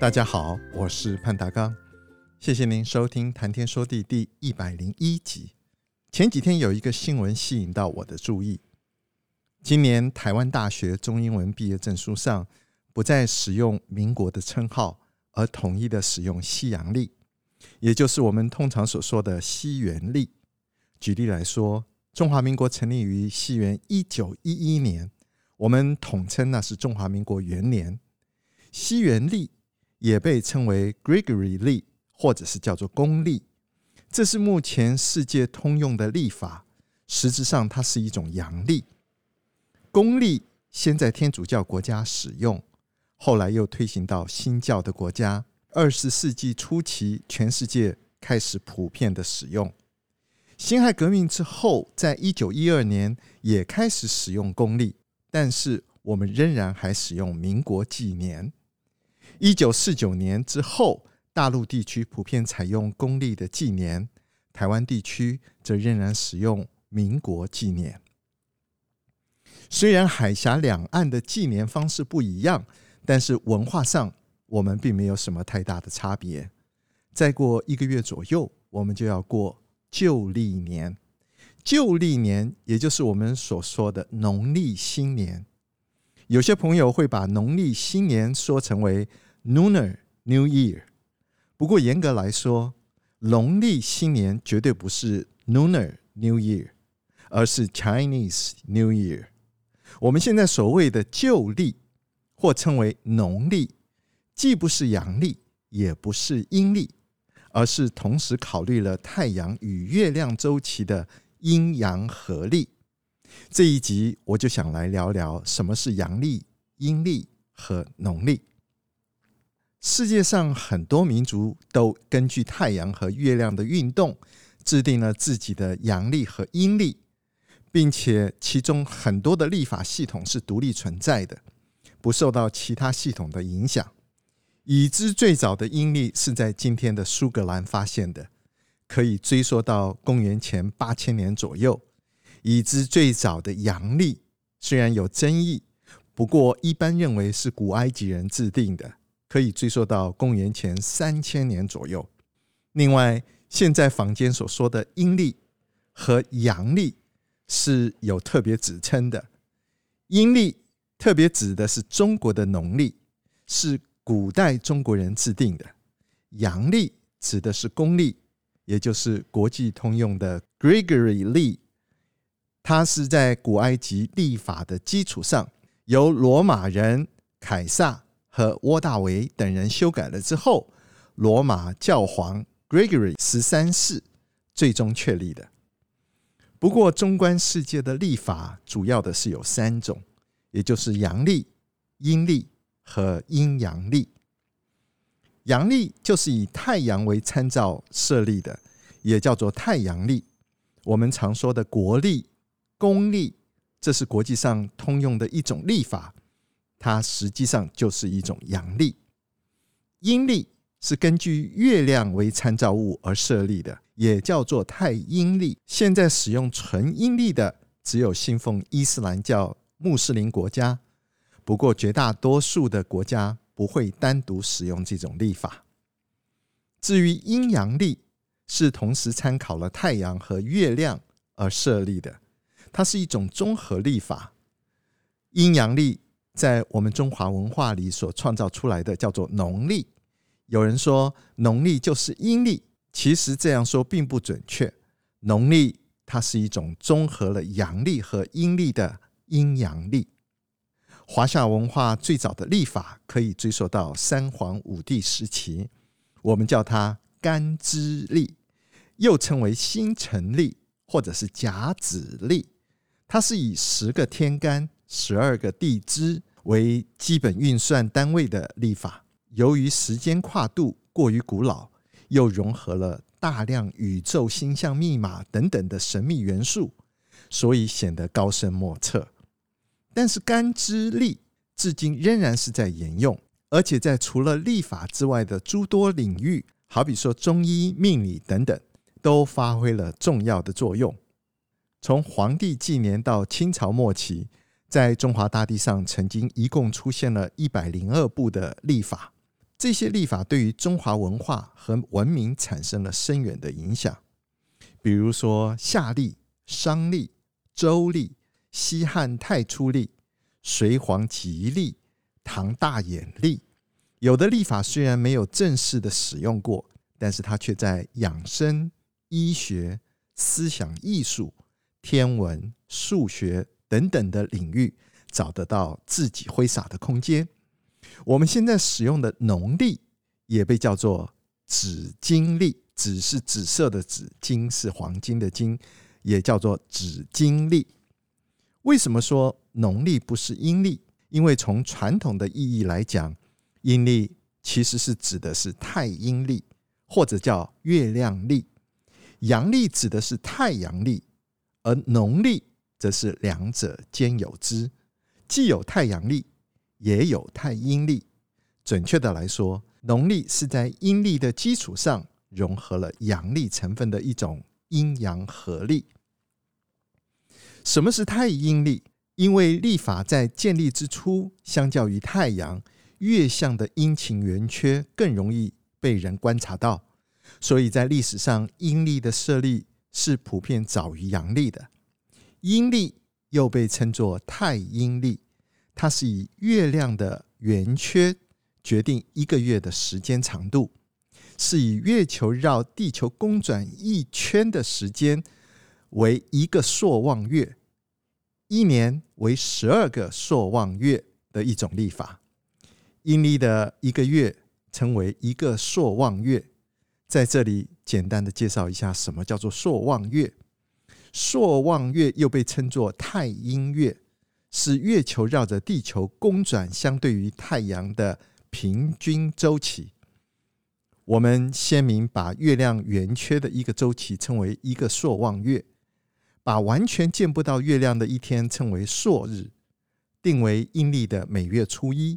大家好，我是潘达刚，谢谢您收听《谈天说地》第一百零一集。前几天有一个新闻吸引到我的注意：今年台湾大学中英文毕业证书上不再使用民国的称号，而统一的使用西洋历，也就是我们通常所说的西元历。举例来说，中华民国成立于西元一九一一年，我们统称那是中华民国元年。西元历。也被称为 Gregory 历，或者是叫做公历，这是目前世界通用的历法。实质上，它是一种阳历。公历先在天主教国家使用，后来又推行到新教的国家。二十世纪初期，全世界开始普遍的使用。辛亥革命之后，在一九一二年也开始使用公历，但是我们仍然还使用民国纪年。一九四九年之后，大陆地区普遍采用公历的纪年，台湾地区则仍然使用民国纪年。虽然海峡两岸的纪年方式不一样，但是文化上我们并没有什么太大的差别。再过一个月左右，我们就要过旧历年。旧历年也就是我们所说的农历新年。有些朋友会把农历新年说成为 Lunar New Year，不过严格来说，农历新年绝对不是 Lunar New Year，而是 Chinese New Year。我们现在所谓的旧历，或称为农历，既不是阳历，也不是阴历，而是同时考虑了太阳与月亮周期的阴阳合历。这一集我就想来聊聊什么是阳历、阴历和农历。世界上很多民族都根据太阳和月亮的运动，制定了自己的阳历和阴历，并且其中很多的历法系统是独立存在的，不受到其他系统的影响。已知最早的阴历是在今天的苏格兰发现的，可以追溯到公元前八千年左右。已知最早的阳历虽然有争议，不过一般认为是古埃及人制定的。可以追溯到公元前三千年左右。另外，现在坊间所说的阴历和阳历是有特别指称的。阴历特别指的是中国的农历，是古代中国人制定的；阳历指的是公历，也就是国际通用的 Gregory 历。它是在古埃及历法的基础上，由罗马人凯撒。和窝大维等人修改了之后，罗马教皇 Gregory 十三世最终确立的。不过，中观世界的历法，主要的是有三种，也就是阳历、阴历和阴阳历。阳历就是以太阳为参照设立的，也叫做太阳历。我们常说的国历、公历，这是国际上通用的一种历法。它实际上就是一种阳历，阴历是根据月亮为参照物而设立的，也叫做太阴历。现在使用纯阴历的只有信奉伊斯兰教穆斯林国家，不过绝大多数的国家不会单独使用这种历法。至于阴阳历，是同时参考了太阳和月亮而设立的，它是一种综合历法。阴阳历。在我们中华文化里所创造出来的叫做农历，有人说农历就是阴历，其实这样说并不准确。农历它是一种综合了阳历和阴历的阴阳历。华夏文化最早的历法可以追溯到三皇五帝时期，我们叫它干支历，又称为星辰历或者是甲子历。它是以十个天干、十二个地支。为基本运算单位的历法，由于时间跨度过于古老，又融合了大量宇宙星象密码等等的神秘元素，所以显得高深莫测。但是干支历至今仍然是在沿用，而且在除了历法之外的诸多领域，好比说中医、命理等等，都发挥了重要的作用。从黄帝纪年到清朝末期，在中华大地上曾经一共出现了一百零二部的历法，这些历法对于中华文化和文明产生了深远的影响。比如说夏历、商历、周历。西汉太初历、隋黄吉历、唐大衍历，有的历法虽然没有正式的使用过，但是它却在养生、医学、思想艺术、天文、数学等等的领域找得到自己挥洒的空间。我们现在使用的农历也被叫做紫金历，紫是紫色的紫，金是黄金的金，也叫做紫金历。为什么说农历不是阴历？因为从传统的意义来讲，阴历其实是指的是太阴历，或者叫月亮历；阳历指的是太阳历，而农历则是两者兼有之，既有太阳历，也有太阴历。准确的来说，农历是在阴历的基础上融合了阳历成分的一种阴阳合历。什么是太阴历？因为历法在建立之初，相较于太阳，月相的阴晴圆缺更容易被人观察到，所以在历史上，阴历的设立是普遍早于阳历的。阴历又被称作太阴历，它是以月亮的圆缺决定一个月的时间长度，是以月球绕地球公转一圈的时间为一个朔望月。一年为十二个朔望月的一种历法，阴历的一个月称为一个朔望月。在这里简单的介绍一下，什么叫做朔望月？朔望月又被称作太阴月，是月球绕着地球公转相对于太阳的平均周期。我们先民把月亮圆缺的一个周期称为一个朔望月。把完全见不到月亮的一天称为朔日，定为阴历的每月初一；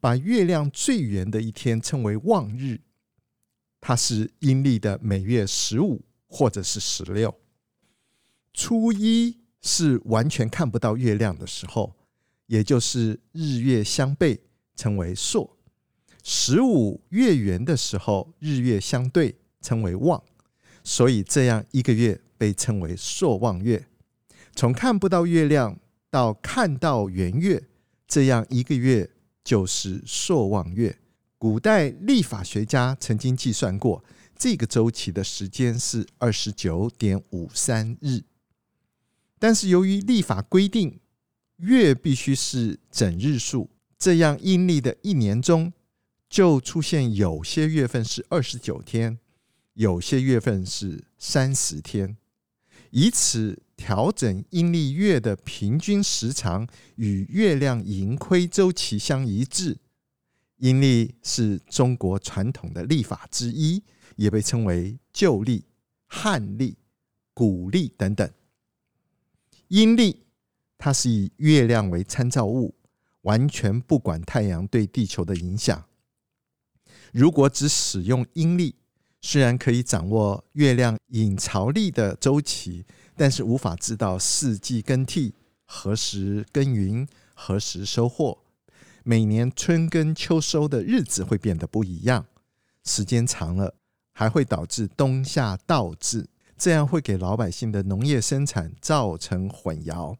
把月亮最圆的一天称为望日，它是阴历的每月十五或者是十六。初一是完全看不到月亮的时候，也就是日月相背，称为朔；十五月圆的时候，日月相对，称为望。所以这样一个月。被称为朔望月，从看不到月亮到看到圆月，这样一个月就是朔望月。古代历法学家曾经计算过，这个周期的时间是二十九点五三日。但是由于历法规定月必须是整日数，这样阴历的一年中就出现有些月份是二十九天，有些月份是三十天。以此调整阴历月的平均时长与月亮盈亏周期相一致。阴历是中国传统的历法之一，也被称为旧历、汉历、古历等等。阴历它是以月亮为参照物，完全不管太阳对地球的影响。如果只使用阴历，虽然可以掌握月亮引潮历的周期，但是无法知道四季更替、何时耕耘、何时收获。每年春耕秋收的日子会变得不一样，时间长了还会导致冬夏倒置，这样会给老百姓的农业生产造成混淆。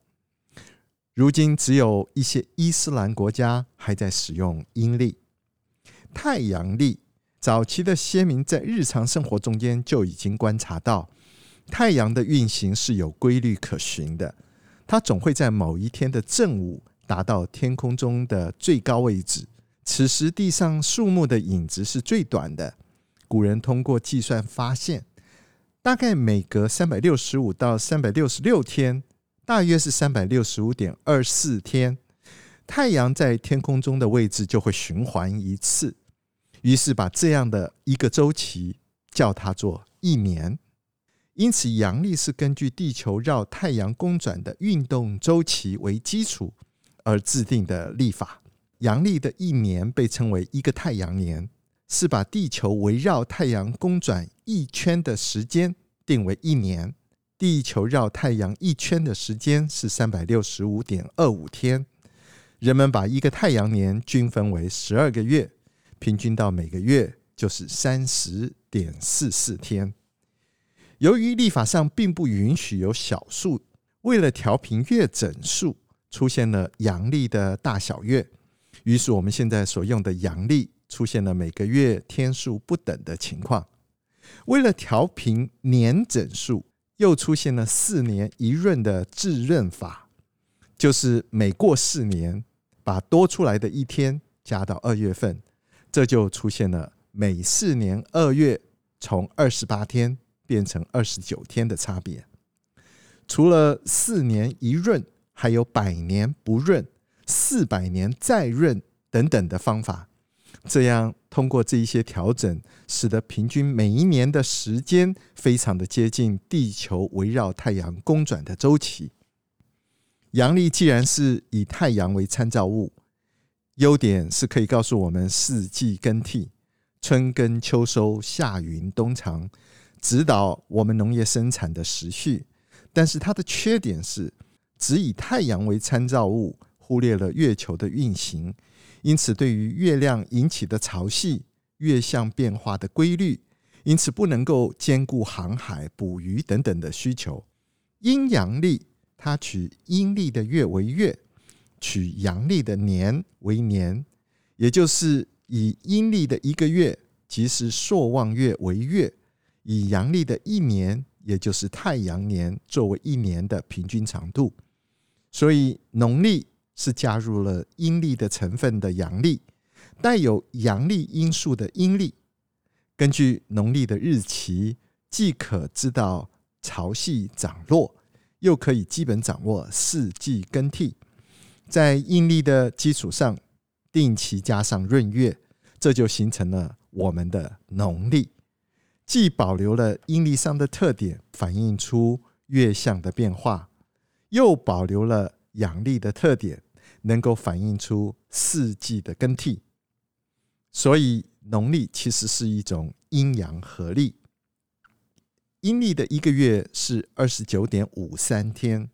如今只有一些伊斯兰国家还在使用阴历、太阳历。早期的先民在日常生活中间就已经观察到，太阳的运行是有规律可循的，它总会在某一天的正午达到天空中的最高位置，此时地上树木的影子是最短的。古人通过计算发现，大概每隔三百六十五到三百六十六天，大约是三百六十五点二四天，太阳在天空中的位置就会循环一次。于是把这样的一个周期叫它做一年。因此，阳历是根据地球绕太阳公转的运动周期为基础而制定的历法。阳历的一年被称为一个太阳年，是把地球围绕太阳公转一圈的时间定为一年。地球绕太阳一圈的时间是三百六十五点二五天。人们把一个太阳年均分为十二个月，平均到每个月就是三十点四四天。由于历法上并不允许有小数，为了调平月整数，出现了阳历的大小月。于是我们现在所用的阳历出现了每个月天数不等的情况。为了调平年整数，又出现了四年一闰的置闰法，就是每过四年，把多出来的一天加到二月份，这就出现了每四年二月从二十八天。变成二十九天的差别。除了四年一闰，还有百年不闰、四百年再闰等等的方法。这样通过这一些调整，使得平均每一年的时间非常的接近地球围绕太阳公转的周期。阳历既然是以太阳为参照物，优点是可以告诉我们四季更替，春耕秋收，夏耘冬藏。指导我们农业生产的时序，但是它的缺点是只以太阳为参照物，忽略了月球的运行，因此对于月亮引起的潮汐、月相变化的规律，因此不能够兼顾航海、捕鱼等等的需求。阴阳历它取阴历的月为月，取阳历的年为年，也就是以阴历的一个月，即是朔望月为月。以阳历的一年，也就是太阳年，作为一年的平均长度，所以农历是加入了阴历的成分的阳历，带有阳历因素的阴历。根据农历的日期，既可知道潮汐涨落，又可以基本掌握四季更替。在阴历的基础上，定期加上闰月，这就形成了我们的农历。既保留了阴历上的特点，反映出月相的变化，又保留了阳历的特点，能够反映出四季的更替。所以，农历其实是一种阴阳合历。阴历的一个月是二十九点五三天，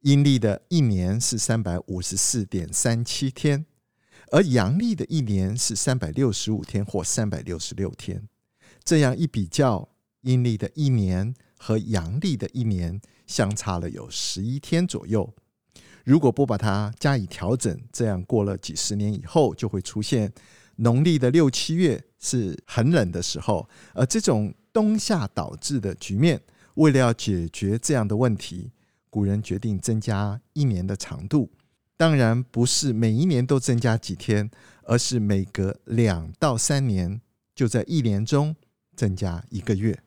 阴历的一年是三百五十四点三七天，而阳历的一年是三百六十五天或三百六十六天。这样一比较，阴历的一年和阳历的一年相差了有十一天左右。如果不把它加以调整，这样过了几十年以后，就会出现农历的六七月是很冷的时候。而这种冬夏导致的局面，为了要解决这样的问题，古人决定增加一年的长度。当然不是每一年都增加几天，而是每隔两到三年，就在一年中。增加一个月，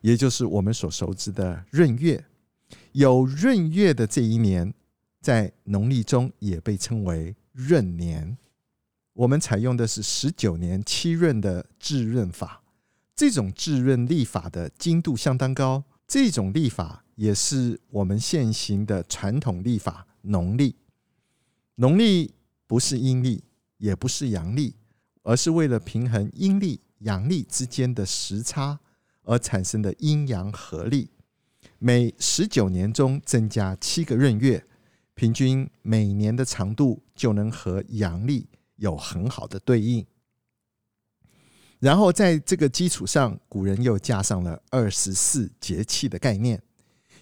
也就是我们所熟知的闰月。有闰月的这一年，在农历中也被称为闰年。我们采用的是十九年七闰的置闰法，这种置闰历法的精度相当高。这种历法也是我们现行的传统历法农历。农历不是阴历，也不是阳历，而是为了平衡阴历。阳历之间的时差而产生的阴阳合历，每十九年中增加七个闰月，平均每年的长度就能和阳历有很好的对应。然后在这个基础上，古人又加上了二十四节气的概念，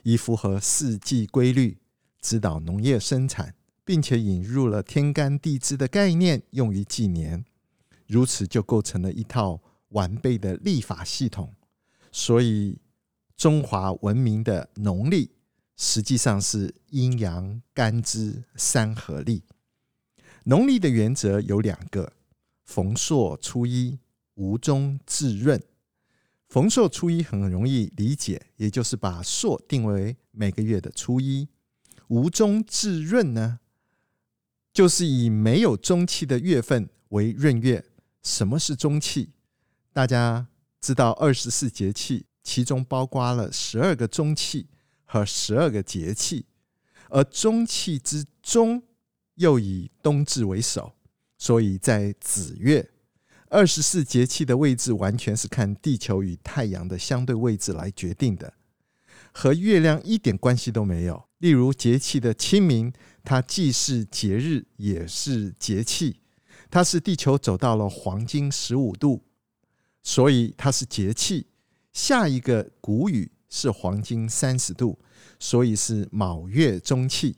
以符合四季规律，指导农业生产，并且引入了天干地支的概念，用于纪年。如此就构成了一套。完备的历法系统，所以中华文明的农历实际上是阴阳干支三合历。农历的原则有两个：逢朔初一，无终置闰。逢朔初一很容易理解，也就是把朔定为每个月的初一。无终置闰呢，就是以没有中气的月份为闰月。什么是中气？大家知道二十四节气，其中包括了十二个中气和十二个节气，而中气之中又以冬至为首，所以在子月，二十四节气的位置完全是看地球与太阳的相对位置来决定的，和月亮一点关系都没有。例如节气的清明，它既是节日，也是节气，它是地球走到了黄金十五度，所以它是节气。下一个谷雨是黄金三十度，所以是卯月中气。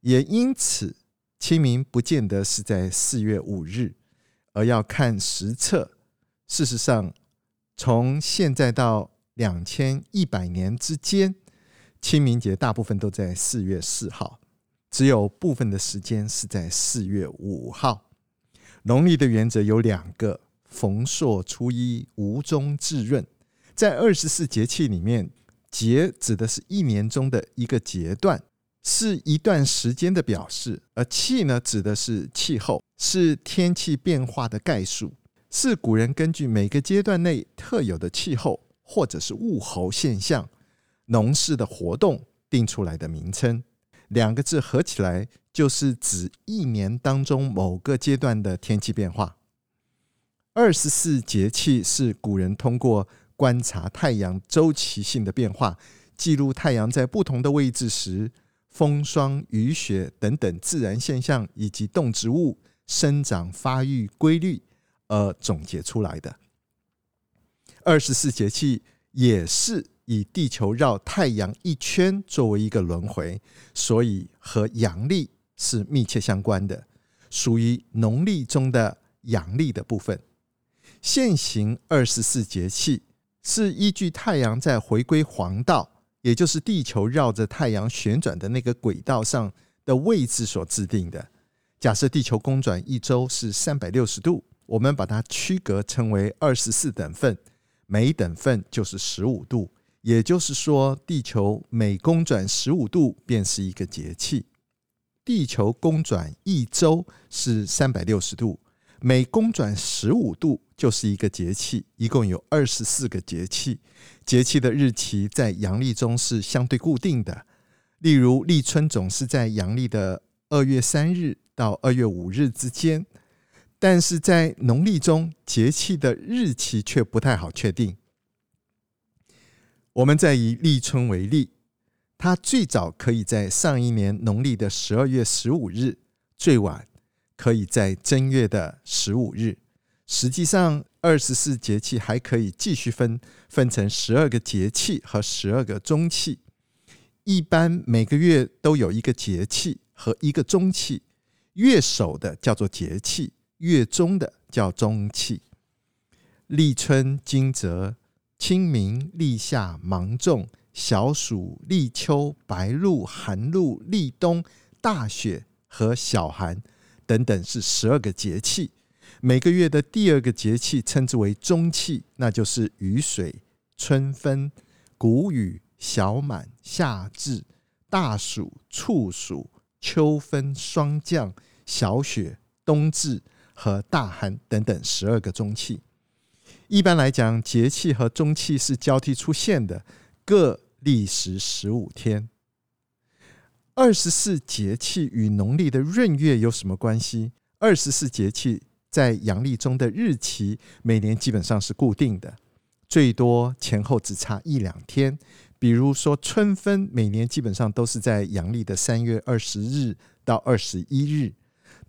也因此，清明不见得是在四月五日。而要看实测，事实上，从现在到两千一百年之间，清明节大部分都在四月四号，只有部分的时间是在四月五号。农历的原则有两个：逢朔初一，无中至闰。在二十四节气里面，节指的是一年中的一个节段。是一段时间的表示，而气呢，指的是气候，是天气变化的概述，是古人根据每个阶段内特有的气候或者是物候现象、农事的活动定出来的名称。两个字合起来就是指一年当中某个阶段的天气变化。二十四节气是古人通过观察太阳周期性的变化，记录太阳在不同的位置时。风霜雨雪等等自然现象，以及动植物生长发育规律而总结出来的。二十四节气也是以地球绕太阳一圈作为一个轮回，所以和阳历是密切相关的，属于农历中的阳历的部分。现行二十四节气是依据太阳在回归黄道。也就是地球绕着太阳旋转的那个轨道上的位置所制定的。假设地球公转一周是三百六十度，我们把它区隔成为二十四等份，每等份就是十五度。也就是说，地球每公转十五度便是一个节气。地球公转一周是三百六十度。每公转十五度就是一个节气，一共有二十四个节气。节气的日期在阳历中是相对固定的，例如立春总是在阳历的二月三日到二月五日之间，但是在农历中节气的日期却不太好确定。我们再以立春为例，它最早可以在上一年农历的十二月十五日，最晚。可以在正月的十五日。实际上，二十四节气还可以继续分分成十二个节气和十二个中气。一般每个月都有一个节气和一个中气，月首的叫做节气，月中的叫中气。立春、惊蛰、清明、立夏、芒种、小暑、立秋、白露、寒露、立冬、大雪和小寒。等等是十二个节气，每个月的第二个节气称之为中气，那就是雨水、春分、谷雨、小满、夏至、大暑、处暑、秋分、霜降、小雪、冬至和大寒等等十二个中气。一般来讲，节气和中气是交替出现的，各历时十五天。二十四节气与农历的闰月有什么关系？二十四节气在阳历中的日期每年基本上是固定的，最多前后只差一两天。比如说春分，每年基本上都是在阳历的三月二十日到二十一日，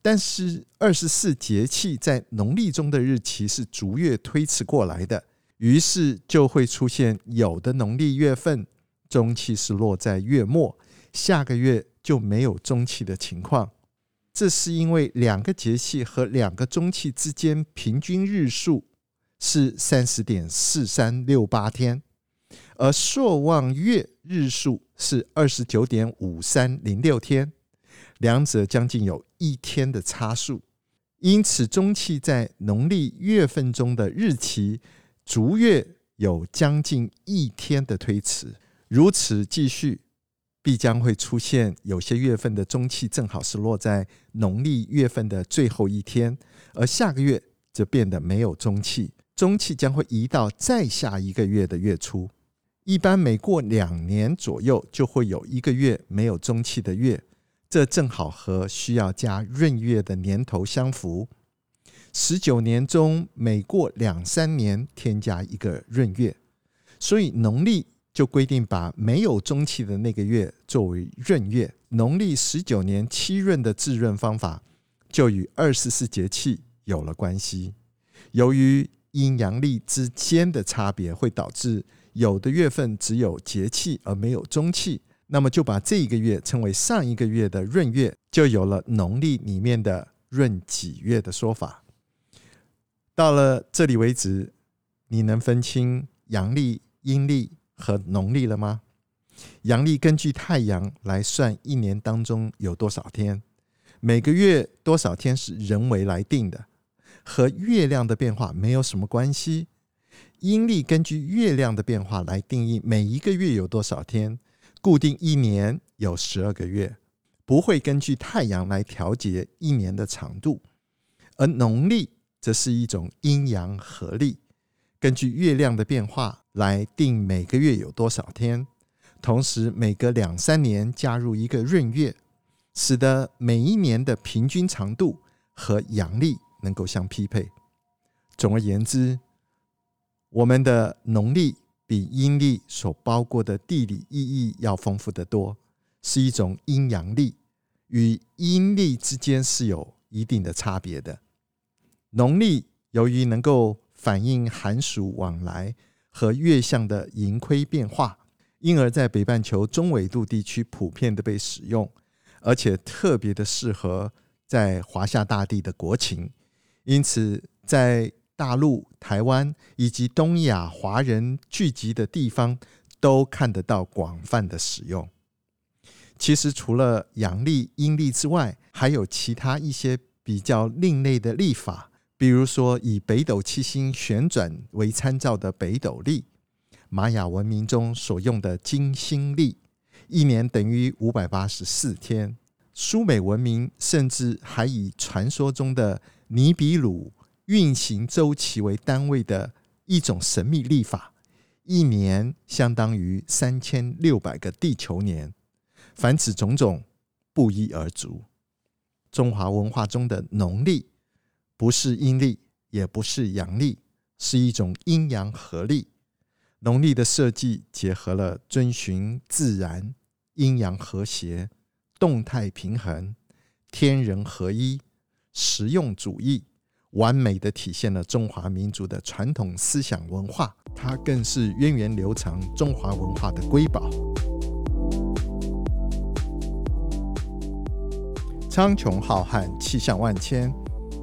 但是二十四节气在农历中的日期是逐月推迟过来的，于是就会出现有的农历月份中气是落在月末。下个月就没有中气的情况，这是因为两个节气和两个中气之间平均日数是三十点四三六八天，而朔望月日数是二十九点五三零六天，两者将近有一天的差数，因此中气在农历月份中的日期逐月有将近一天的推迟，如此继续。必将会出现有些月份的中气正好是落在农历月份的最后一天，而下个月则变得没有中气，中气将会移到再下一个月的月初。一般每过两年左右，就会有一个月没有中气的月，这正好和需要加闰月的年头相符。十九年中每过两三年添加一个闰月，所以农历就规定把没有中气的那个月作为闰月。农历十九年七闰的制闰方法，就与二十四节气有了关系。由于阴阳历之间的差别，会导致有的月份只有节气而没有中气，那么就把这一个月称为上一个月的闰月，就有了农历里面的闰几月的说法。到了这里为止，你能分清阳历、阴历和农历了吗？阳历根据太阳来算一年当中有多少天，每个月多少天是人为来定的，和月亮的变化没有什么关系。阴历根据月亮的变化来定义每一个月有多少天，固定一年有十二个月，不会根据太阳来调节一年的长度，而农历。则是一种阴阳合历，根据月亮的变化来定每个月有多少天，同时每隔两三年加入一个闰月，使得每一年的平均长度和阳历能够相匹配。总而言之，我们的农历比阴历所包括的地理意义要丰富得多，是一种阴阳历，与阴历之间是有一定的差别的。农历由于能够反映寒暑往来和月相的盈亏变化，因而在北半球中纬度地区普遍的被使用，而且特别的适合在华夏大地的国情。因此，在大陆、台湾以及东亚华人聚集的地方，都看得到广泛的使用。其实，除了阳历、阴历之外，还有其他一些比较另类的历法。比如说，以北斗七星旋转为参照的北斗历，玛雅文明中所用的金星历，一年等于五百八十四天。苏美文明甚至还以传说中的尼比鲁运行周期为单位的一种神秘历法，一年相当于三千六百个地球年。凡此种种，不一而足。中华文化中的农历。不是阴历，也不是阳历，是一种阴阳合历。农历的设计结合了遵循自然、阴阳和谐、动态平衡、天人合一、实用主义，完美的体现了中华民族的传统思想文化。它更是源远流长中华文化的瑰宝。苍穹浩瀚，气象万千。